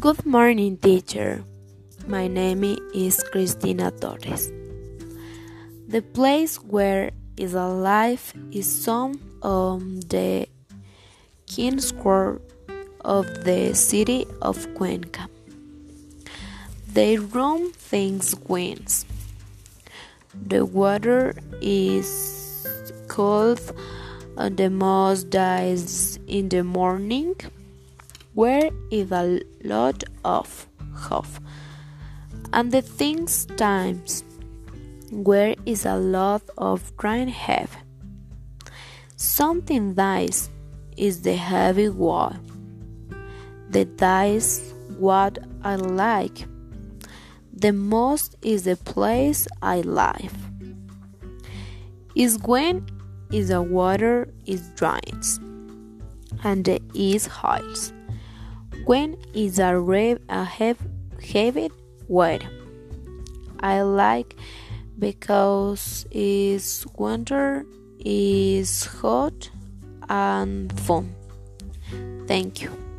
Good morning, teacher. My name is Cristina Torres. The place where is alive is some of the King Square of the city of Cuenca. They run things winds. The water is cold and the most dies in the morning where is a lot of hope. And the things times where is a lot of drying have something dies is the heavy wall the dies what i like. The most is the place i live. Is when is the water is drying and the is hides when is a rave a heavy, weather? I like because it's winter is hot and fun. Thank you